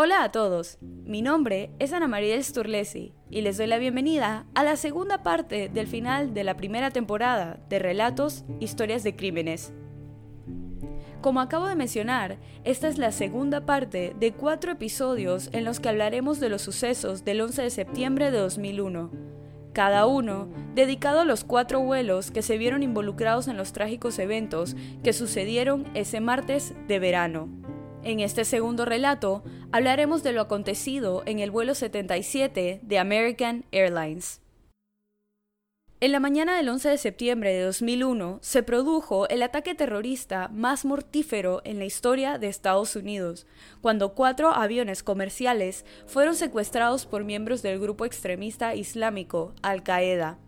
Hola a todos, mi nombre es Ana María Sturlesi y les doy la bienvenida a la segunda parte del final de la primera temporada de Relatos, Historias de Crímenes. Como acabo de mencionar, esta es la segunda parte de cuatro episodios en los que hablaremos de los sucesos del 11 de septiembre de 2001, cada uno dedicado a los cuatro vuelos que se vieron involucrados en los trágicos eventos que sucedieron ese martes de verano. En este segundo relato hablaremos de lo acontecido en el vuelo 77 de American Airlines. En la mañana del 11 de septiembre de 2001 se produjo el ataque terrorista más mortífero en la historia de Estados Unidos, cuando cuatro aviones comerciales fueron secuestrados por miembros del grupo extremista islámico Al-Qaeda.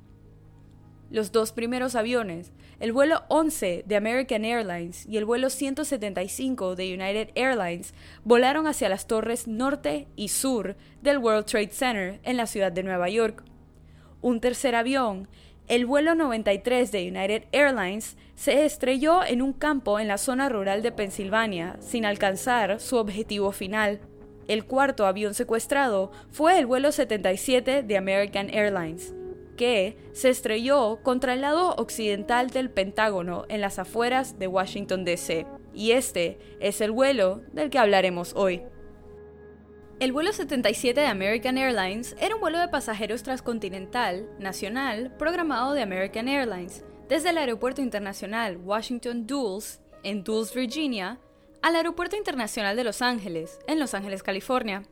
Los dos primeros aviones, el vuelo 11 de American Airlines y el vuelo 175 de United Airlines, volaron hacia las torres norte y sur del World Trade Center en la ciudad de Nueva York. Un tercer avión, el vuelo 93 de United Airlines, se estrelló en un campo en la zona rural de Pensilvania sin alcanzar su objetivo final. El cuarto avión secuestrado fue el vuelo 77 de American Airlines que se estrelló contra el lado occidental del Pentágono en las afueras de Washington, D.C. Y este es el vuelo del que hablaremos hoy. El vuelo 77 de American Airlines era un vuelo de pasajeros transcontinental, nacional, programado de American Airlines, desde el Aeropuerto Internacional Washington Dulles, en Dulles, Virginia, al Aeropuerto Internacional de Los Ángeles, en Los Ángeles, California.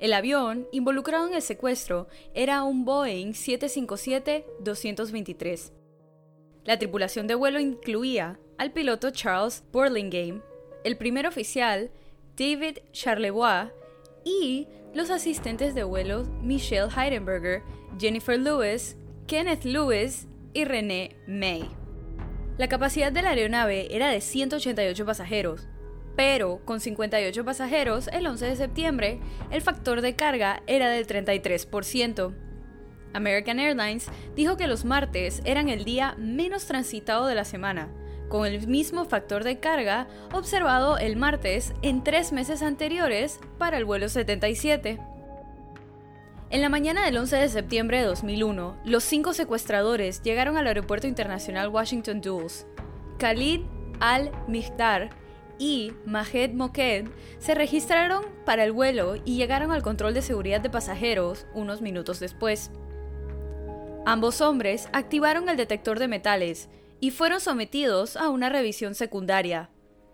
El avión involucrado en el secuestro era un Boeing 757-223. La tripulación de vuelo incluía al piloto Charles Burlingame, el primer oficial David Charlevoix y los asistentes de vuelo Michelle Heidenberger, Jennifer Lewis, Kenneth Lewis y René May. La capacidad de la aeronave era de 188 pasajeros, pero con 58 pasajeros el 11 de septiembre, el factor de carga era del 33%. American Airlines dijo que los martes eran el día menos transitado de la semana, con el mismo factor de carga observado el martes en tres meses anteriores para el vuelo 77. En la mañana del 11 de septiembre de 2001, los cinco secuestradores llegaron al Aeropuerto Internacional Washington Dulles. Khalid al-Mihdar y Mahed Moked se registraron para el vuelo y llegaron al control de seguridad de pasajeros unos minutos después. Ambos hombres activaron el detector de metales y fueron sometidos a una revisión secundaria.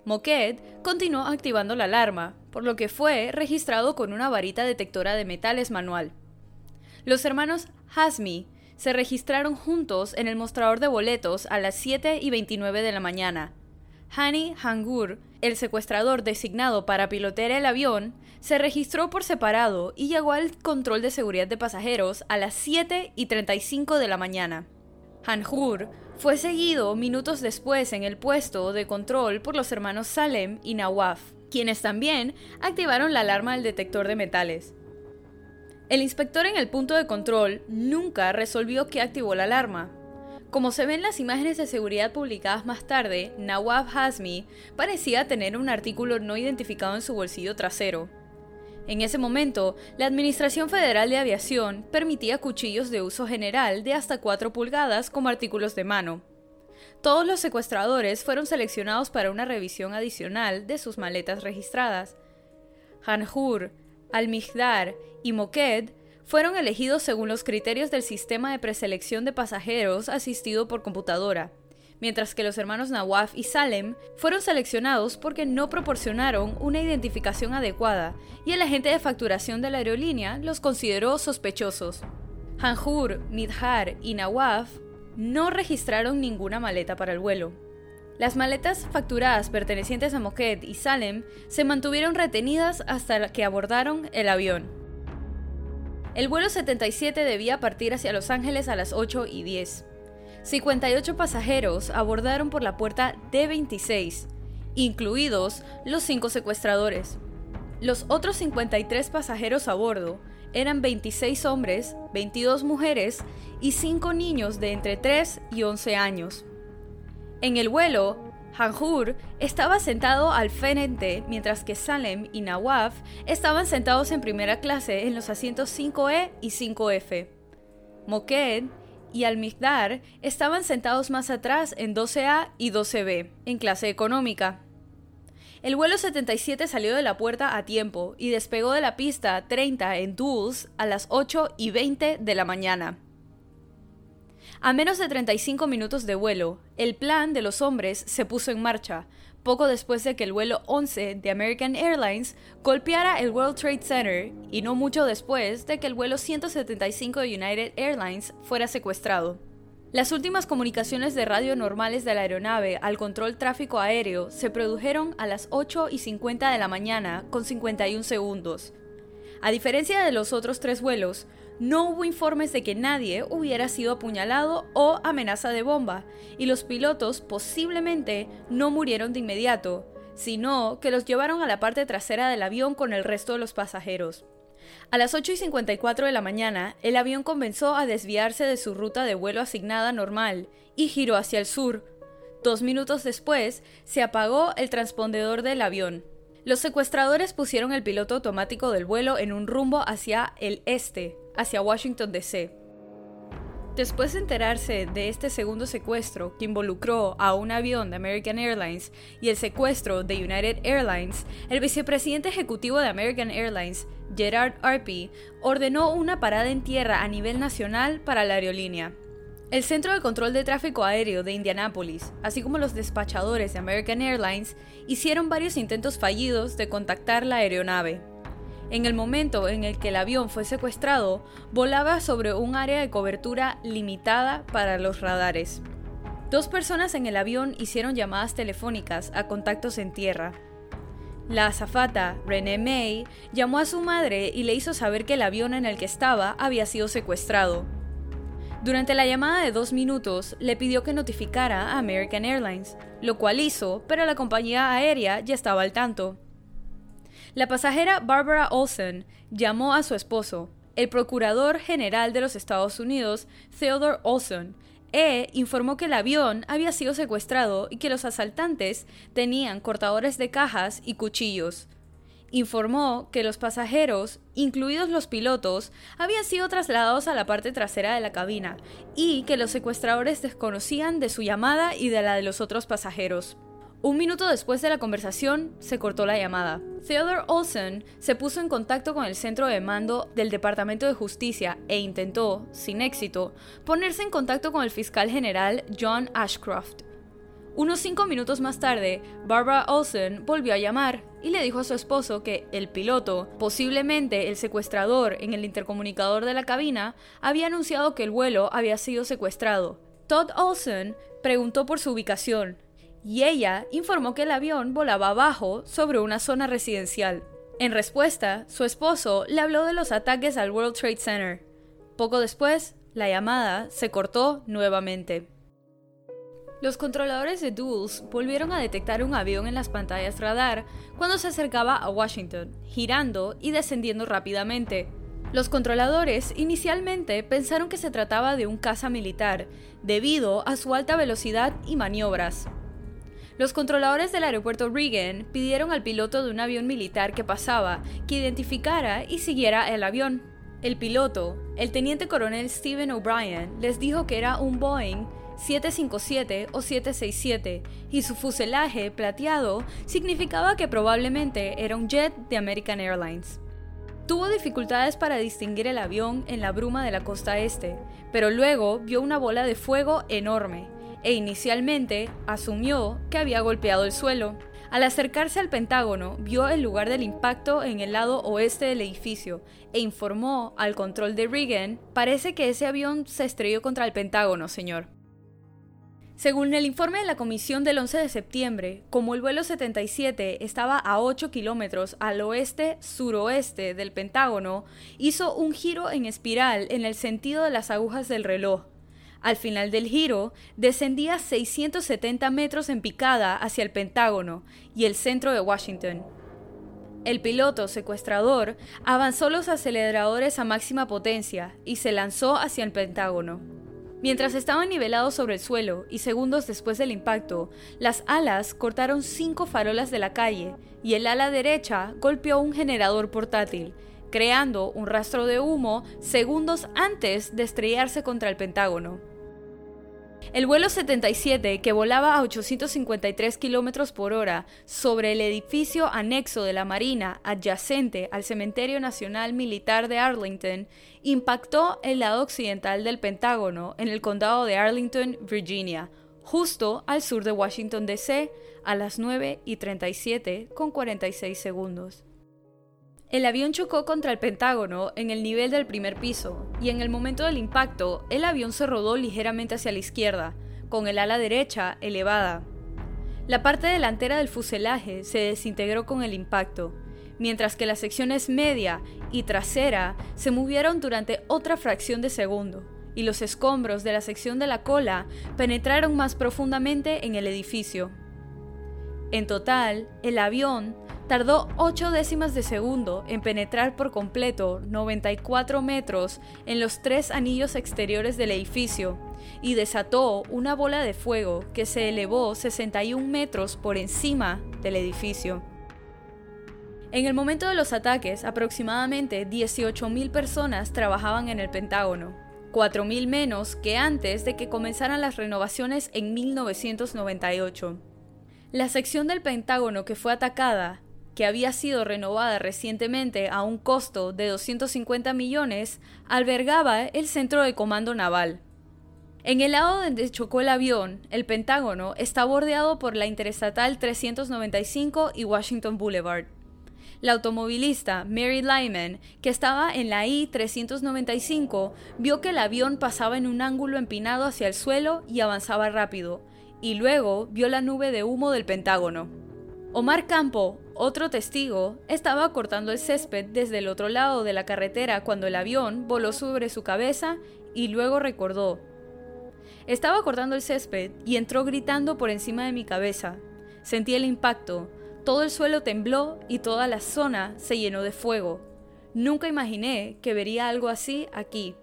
Moked continuó activando la alarma, por lo que fue registrado con una varita detectora de metales manual. Los hermanos Hasmi se registraron juntos en el mostrador de boletos a las 7 y 29 de la mañana, Hani Hangur, el secuestrador designado para pilotear el avión, se registró por separado y llegó al control de seguridad de pasajeros a las 7 y 35 de la mañana. Hangur fue seguido minutos después en el puesto de control por los hermanos Salem y Nawaf, quienes también activaron la alarma del detector de metales. El inspector en el punto de control nunca resolvió que activó la alarma, como se ven las imágenes de seguridad publicadas más tarde, Nawab Hazmi parecía tener un artículo no identificado en su bolsillo trasero. En ese momento, la Administración Federal de Aviación permitía cuchillos de uso general de hasta 4 pulgadas como artículos de mano. Todos los secuestradores fueron seleccionados para una revisión adicional de sus maletas registradas. Hanjur, Al-Mihdar y Moked fueron elegidos según los criterios del sistema de preselección de pasajeros asistido por computadora, mientras que los hermanos Nawaf y Salem fueron seleccionados porque no proporcionaron una identificación adecuada y el agente de facturación de la aerolínea los consideró sospechosos. Hanjur, Midhar y Nawaf no registraron ninguna maleta para el vuelo. Las maletas facturadas pertenecientes a Moked y Salem se mantuvieron retenidas hasta que abordaron el avión. El vuelo 77 debía partir hacia Los Ángeles a las 8 y 10. 58 pasajeros abordaron por la puerta D26, incluidos los cinco secuestradores. Los otros 53 pasajeros a bordo eran 26 hombres, 22 mujeres y 5 niños de entre 3 y 11 años. En el vuelo, Hanjur estaba sentado al frente, mientras que Salem y Nawaf estaban sentados en primera clase en los asientos 5E y 5F. Moked y Al-Mikdar estaban sentados más atrás en 12A y 12B, en clase económica. El vuelo 77 salió de la puerta a tiempo y despegó de la pista 30 en Dulles a las 8 y 20 de la mañana. A menos de 35 minutos de vuelo, el plan de los hombres se puso en marcha, poco después de que el vuelo 11 de American Airlines golpeara el World Trade Center y no mucho después de que el vuelo 175 de United Airlines fuera secuestrado. Las últimas comunicaciones de radio normales de la aeronave al control tráfico aéreo se produjeron a las 8 y 50 de la mañana con 51 segundos. A diferencia de los otros tres vuelos, no hubo informes de que nadie hubiera sido apuñalado o amenaza de bomba, y los pilotos posiblemente no murieron de inmediato, sino que los llevaron a la parte trasera del avión con el resto de los pasajeros. A las 8 y 54 de la mañana, el avión comenzó a desviarse de su ruta de vuelo asignada normal y giró hacia el sur. Dos minutos después, se apagó el transpondedor del avión. Los secuestradores pusieron el piloto automático del vuelo en un rumbo hacia el este, hacia Washington, D.C. Después de enterarse de este segundo secuestro que involucró a un avión de American Airlines y el secuestro de United Airlines, el vicepresidente ejecutivo de American Airlines, Gerard Arpey, ordenó una parada en tierra a nivel nacional para la aerolínea. El Centro de Control de Tráfico Aéreo de Indianápolis, así como los despachadores de American Airlines, hicieron varios intentos fallidos de contactar la aeronave. En el momento en el que el avión fue secuestrado, volaba sobre un área de cobertura limitada para los radares. Dos personas en el avión hicieron llamadas telefónicas a contactos en tierra. La azafata, René May, llamó a su madre y le hizo saber que el avión en el que estaba había sido secuestrado. Durante la llamada de dos minutos, le pidió que notificara a American Airlines, lo cual hizo, pero la compañía aérea ya estaba al tanto. La pasajera Barbara Olsen llamó a su esposo, el Procurador General de los Estados Unidos, Theodore Olson, e informó que el avión había sido secuestrado y que los asaltantes tenían cortadores de cajas y cuchillos. Informó que los pasajeros, incluidos los pilotos, habían sido trasladados a la parte trasera de la cabina y que los secuestradores desconocían de su llamada y de la de los otros pasajeros. Un minuto después de la conversación, se cortó la llamada. Theodore Olsen se puso en contacto con el centro de mando del Departamento de Justicia e intentó, sin éxito, ponerse en contacto con el fiscal general John Ashcroft. Unos cinco minutos más tarde, Barbara Olsen volvió a llamar y le dijo a su esposo que el piloto, posiblemente el secuestrador en el intercomunicador de la cabina, había anunciado que el vuelo había sido secuestrado. Todd Olsen preguntó por su ubicación y ella informó que el avión volaba abajo sobre una zona residencial. En respuesta, su esposo le habló de los ataques al World Trade Center. Poco después, la llamada se cortó nuevamente. Los controladores de Dulles volvieron a detectar un avión en las pantallas radar cuando se acercaba a Washington, girando y descendiendo rápidamente. Los controladores inicialmente pensaron que se trataba de un caza militar, debido a su alta velocidad y maniobras, los controladores del aeropuerto Reagan pidieron al piloto de un avión militar que pasaba que identificara y siguiera el avión. El piloto, el teniente coronel Stephen O'Brien, les dijo que era un Boeing 757 o 767 y su fuselaje plateado significaba que probablemente era un jet de American Airlines. Tuvo dificultades para distinguir el avión en la bruma de la costa este, pero luego vio una bola de fuego enorme e inicialmente asumió que había golpeado el suelo. Al acercarse al Pentágono, vio el lugar del impacto en el lado oeste del edificio e informó al control de Reagan, parece que ese avión se estrelló contra el Pentágono, señor. Según el informe de la comisión del 11 de septiembre, como el vuelo 77 estaba a 8 kilómetros al oeste-suroeste del Pentágono, hizo un giro en espiral en el sentido de las agujas del reloj, al final del giro, descendía 670 metros en picada hacia el Pentágono y el centro de Washington. El piloto secuestrador avanzó los aceleradores a máxima potencia y se lanzó hacia el Pentágono. Mientras estaban nivelados sobre el suelo y segundos después del impacto, las alas cortaron cinco farolas de la calle y el ala derecha golpeó un generador portátil, creando un rastro de humo segundos antes de estrellarse contra el Pentágono. El vuelo 77, que volaba a 853 km por hora sobre el edificio anexo de la Marina adyacente al Cementerio Nacional Militar de Arlington, impactó el lado occidental del Pentágono en el condado de Arlington, Virginia, justo al sur de Washington, D.C., a las 9 y 37 con 46 segundos. El avión chocó contra el Pentágono en el nivel del primer piso, y en el momento del impacto, el avión se rodó ligeramente hacia la izquierda, con el ala derecha elevada. La parte delantera del fuselaje se desintegró con el impacto, mientras que las secciones media y trasera se movieron durante otra fracción de segundo, y los escombros de la sección de la cola penetraron más profundamente en el edificio. En total, el avión tardó 8 décimas de segundo en penetrar por completo 94 metros en los tres anillos exteriores del edificio y desató una bola de fuego que se elevó 61 metros por encima del edificio. En el momento de los ataques, aproximadamente 18.000 personas trabajaban en el Pentágono, 4.000 menos que antes de que comenzaran las renovaciones en 1998. La sección del Pentágono que fue atacada que había sido renovada recientemente a un costo de 250 millones, albergaba el centro de comando naval. En el lado donde chocó el avión, el Pentágono está bordeado por la Interestatal 395 y Washington Boulevard. La automovilista Mary Lyman, que estaba en la I-395, vio que el avión pasaba en un ángulo empinado hacia el suelo y avanzaba rápido, y luego vio la nube de humo del Pentágono. Omar Campo, otro testigo, estaba cortando el césped desde el otro lado de la carretera cuando el avión voló sobre su cabeza y luego recordó. Estaba cortando el césped y entró gritando por encima de mi cabeza. Sentí el impacto, todo el suelo tembló y toda la zona se llenó de fuego. Nunca imaginé que vería algo así aquí.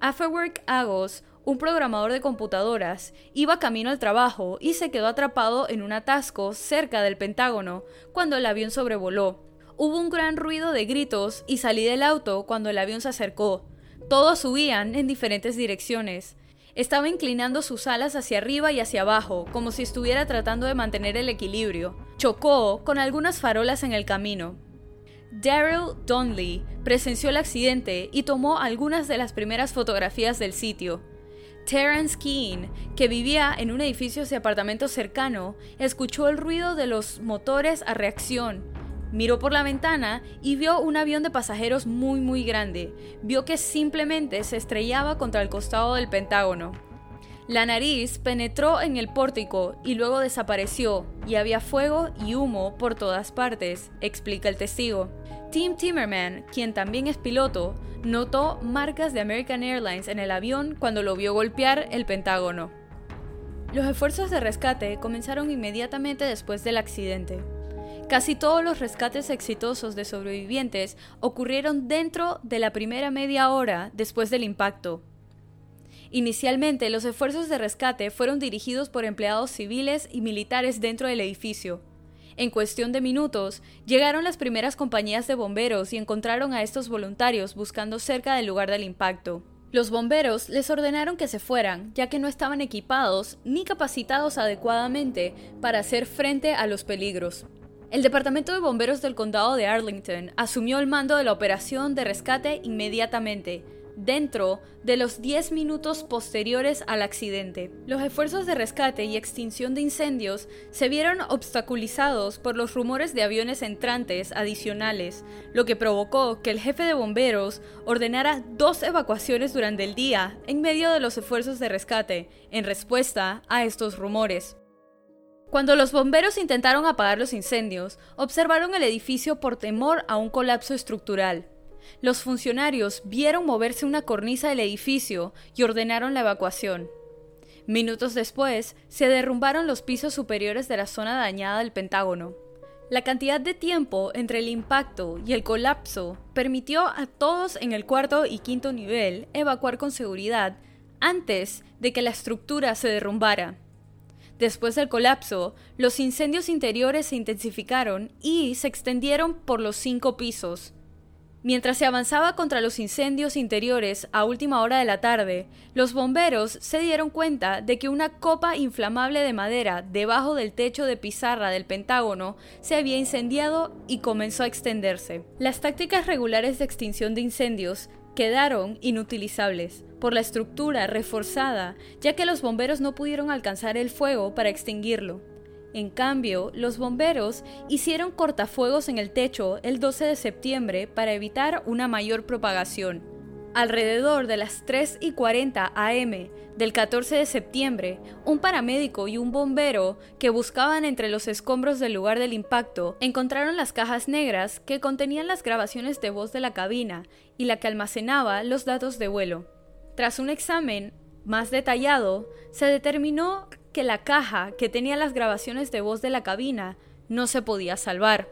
Afterwork Agos un programador de computadoras, iba camino al trabajo y se quedó atrapado en un atasco cerca del Pentágono cuando el avión sobrevoló. Hubo un gran ruido de gritos y salí del auto cuando el avión se acercó. Todos subían en diferentes direcciones. Estaba inclinando sus alas hacia arriba y hacia abajo, como si estuviera tratando de mantener el equilibrio. Chocó con algunas farolas en el camino. Daryl Donnelly presenció el accidente y tomó algunas de las primeras fotografías del sitio. Terence Keane, que vivía en un edificio de apartamento cercano, escuchó el ruido de los motores a reacción. Miró por la ventana y vio un avión de pasajeros muy muy grande. Vio que simplemente se estrellaba contra el costado del Pentágono. La nariz penetró en el pórtico y luego desapareció, y había fuego y humo por todas partes, explica el testigo. Tim Timmerman, quien también es piloto, notó marcas de American Airlines en el avión cuando lo vio golpear el Pentágono. Los esfuerzos de rescate comenzaron inmediatamente después del accidente. Casi todos los rescates exitosos de sobrevivientes ocurrieron dentro de la primera media hora después del impacto, Inicialmente, los esfuerzos de rescate fueron dirigidos por empleados civiles y militares dentro del edificio. En cuestión de minutos, llegaron las primeras compañías de bomberos y encontraron a estos voluntarios buscando cerca del lugar del impacto. Los bomberos les ordenaron que se fueran, ya que no estaban equipados ni capacitados adecuadamente para hacer frente a los peligros. El Departamento de Bomberos del Condado de Arlington asumió el mando de la operación de rescate inmediatamente, dentro de los 10 minutos posteriores al accidente. Los esfuerzos de rescate y extinción de incendios se vieron obstaculizados por los rumores de aviones entrantes adicionales, lo que provocó que el jefe de bomberos ordenara dos evacuaciones durante el día en medio de los esfuerzos de rescate, en respuesta a estos rumores. Cuando los bomberos intentaron apagar los incendios, observaron el edificio por temor a un colapso estructural. Los funcionarios vieron moverse una cornisa del edificio y ordenaron la evacuación. Minutos después, se derrumbaron los pisos superiores de la zona dañada del Pentágono. La cantidad de tiempo entre el impacto y el colapso permitió a todos en el cuarto y quinto nivel evacuar con seguridad antes de que la estructura se derrumbara. Después del colapso, los incendios interiores se intensificaron y se extendieron por los cinco pisos. Mientras se avanzaba contra los incendios interiores a última hora de la tarde, los bomberos se dieron cuenta de que una copa inflamable de madera debajo del techo de pizarra del Pentágono se había incendiado y comenzó a extenderse. Las tácticas regulares de extinción de incendios quedaron inutilizables por la estructura reforzada, ya que los bomberos no pudieron alcanzar el fuego para extinguirlo. En cambio, los bomberos hicieron cortafuegos en el techo el 12 de septiembre para evitar una mayor propagación. Alrededor de las 3 y 40 am del 14 de septiembre, un paramédico y un bombero que buscaban entre los escombros del lugar del impacto encontraron las cajas negras que contenían las grabaciones de voz de la cabina y la que almacenaba los datos de vuelo. Tras un examen más detallado, se determinó que la caja que tenía las grabaciones de voz de la cabina no se podía salvar.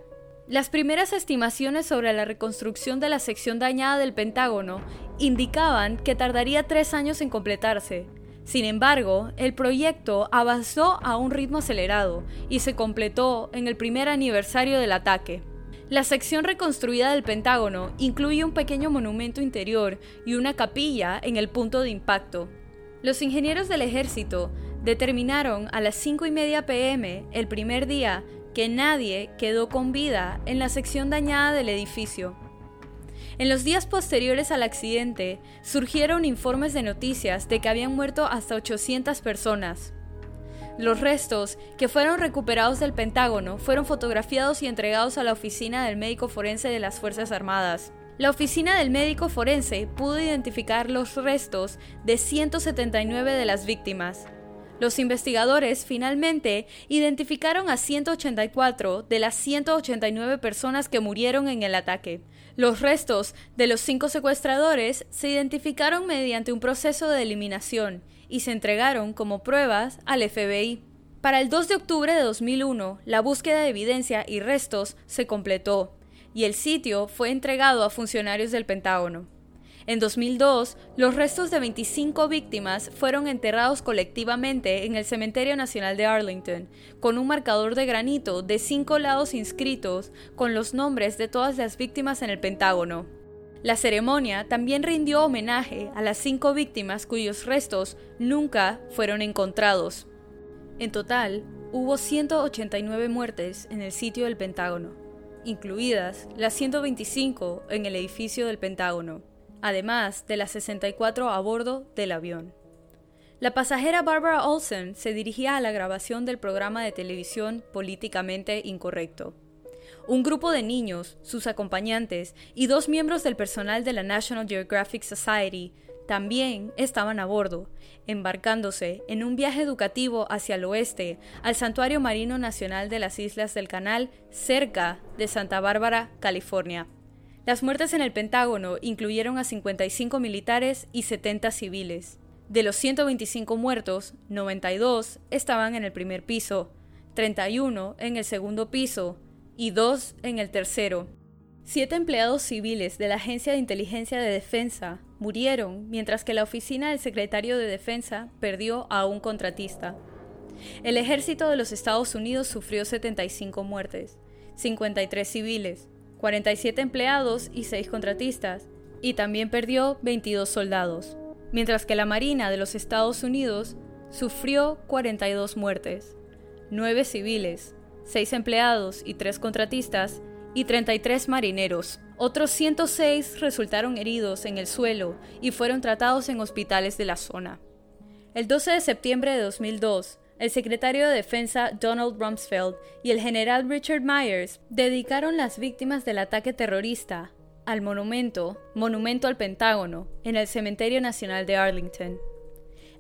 Las primeras estimaciones sobre la reconstrucción de la sección dañada del Pentágono indicaban que tardaría tres años en completarse. Sin embargo, el proyecto avanzó a un ritmo acelerado y se completó en el primer aniversario del ataque. La sección reconstruida del Pentágono incluye un pequeño monumento interior y una capilla en el punto de impacto. Los ingenieros del ejército determinaron a las 5 y media pm el primer día que nadie quedó con vida en la sección dañada del edificio. En los días posteriores al accidente, surgieron informes de noticias de que habían muerto hasta 800 personas. Los restos, que fueron recuperados del Pentágono, fueron fotografiados y entregados a la oficina del médico forense de las Fuerzas Armadas. La oficina del médico forense pudo identificar los restos de 179 de las víctimas, los investigadores finalmente identificaron a 184 de las 189 personas que murieron en el ataque. Los restos de los cinco secuestradores se identificaron mediante un proceso de eliminación y se entregaron como pruebas al FBI. Para el 2 de octubre de 2001, la búsqueda de evidencia y restos se completó, y el sitio fue entregado a funcionarios del Pentágono. En 2002, los restos de 25 víctimas fueron enterrados colectivamente en el Cementerio Nacional de Arlington, con un marcador de granito de cinco lados inscritos con los nombres de todas las víctimas en el Pentágono. La ceremonia también rindió homenaje a las cinco víctimas cuyos restos nunca fueron encontrados. En total, hubo 189 muertes en el sitio del Pentágono, incluidas las 125 en el edificio del Pentágono además de las 64 a bordo del avión. La pasajera Barbara Olsen se dirigía a la grabación del programa de televisión Políticamente Incorrecto. Un grupo de niños, sus acompañantes y dos miembros del personal de la National Geographic Society también estaban a bordo, embarcándose en un viaje educativo hacia el oeste al Santuario Marino Nacional de las Islas del Canal cerca de Santa Bárbara, California. Las muertes en el Pentágono incluyeron a 55 militares y 70 civiles. De los 125 muertos, 92 estaban en el primer piso, 31 en el segundo piso y 2 en el tercero. Siete empleados civiles de la Agencia de Inteligencia de Defensa murieron, mientras que la oficina del secretario de Defensa perdió a un contratista. El ejército de los Estados Unidos sufrió 75 muertes, 53 civiles, 47 empleados y 6 contratistas, y también perdió 22 soldados, mientras que la Marina de los Estados Unidos sufrió 42 muertes, 9 civiles, 6 empleados y 3 contratistas, y 33 marineros. Otros 106 resultaron heridos en el suelo y fueron tratados en hospitales de la zona. El 12 de septiembre de 2002, el secretario de Defensa Donald Rumsfeld y el general Richard Myers dedicaron las víctimas del ataque terrorista al monumento, Monumento al Pentágono, en el Cementerio Nacional de Arlington.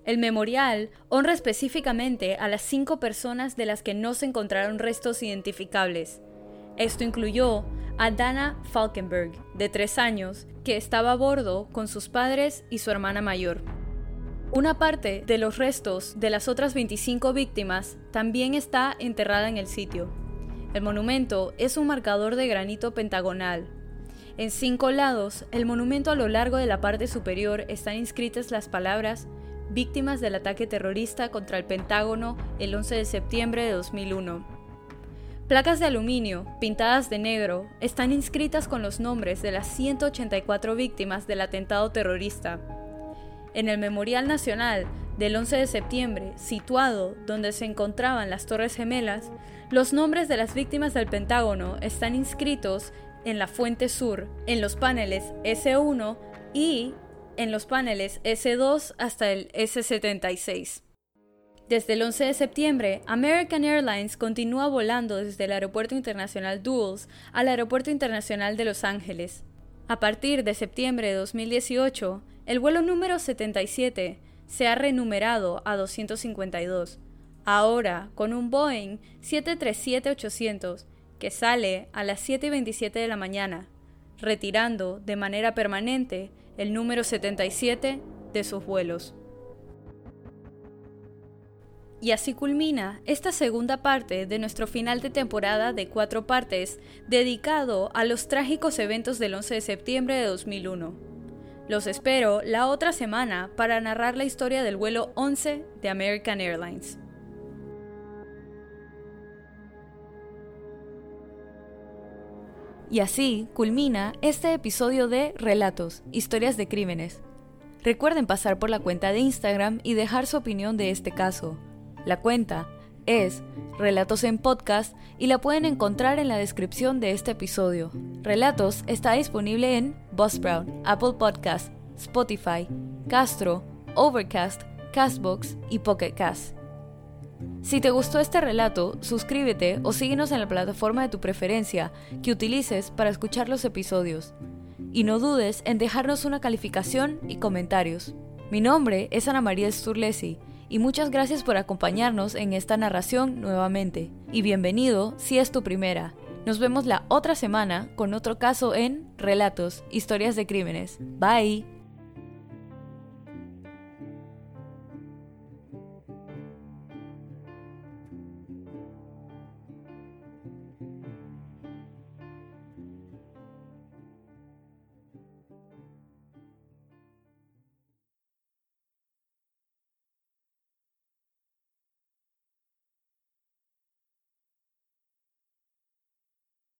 El memorial honra específicamente a las cinco personas de las que no se encontraron restos identificables. Esto incluyó a Dana Falkenberg, de tres años, que estaba a bordo con sus padres y su hermana mayor. Una parte de los restos de las otras 25 víctimas también está enterrada en el sitio. El monumento es un marcador de granito pentagonal. En cinco lados, el monumento a lo largo de la parte superior están inscritas las palabras víctimas del ataque terrorista contra el Pentágono el 11 de septiembre de 2001. Placas de aluminio, pintadas de negro, están inscritas con los nombres de las 184 víctimas del atentado terrorista. En el Memorial Nacional del 11 de septiembre, situado donde se encontraban las Torres Gemelas, los nombres de las víctimas del Pentágono están inscritos en la fuente sur, en los paneles S1 y en los paneles S2 hasta el S76. Desde el 11 de septiembre, American Airlines continúa volando desde el Aeropuerto Internacional Dulles al Aeropuerto Internacional de Los Ángeles. A partir de septiembre de 2018, el vuelo número 77 se ha renumerado a 252, ahora con un Boeing 737-800 que sale a las 7.27 de la mañana, retirando de manera permanente el número 77 de sus vuelos. Y así culmina esta segunda parte de nuestro final de temporada de cuatro partes dedicado a los trágicos eventos del 11 de septiembre de 2001. Los espero la otra semana para narrar la historia del vuelo 11 de American Airlines. Y así culmina este episodio de Relatos, Historias de Crímenes. Recuerden pasar por la cuenta de Instagram y dejar su opinión de este caso. La cuenta es Relatos en Podcast y la pueden encontrar en la descripción de este episodio. Relatos está disponible en Buzzsprout, Apple Podcast, Spotify, Castro, Overcast, Castbox y Pocket Cast. Si te gustó este relato, suscríbete o síguenos en la plataforma de tu preferencia que utilices para escuchar los episodios. Y no dudes en dejarnos una calificación y comentarios. Mi nombre es Ana María Sturlesi y muchas gracias por acompañarnos en esta narración nuevamente. Y bienvenido si es tu primera. Nos vemos la otra semana con otro caso en Relatos, Historias de Crímenes. Bye.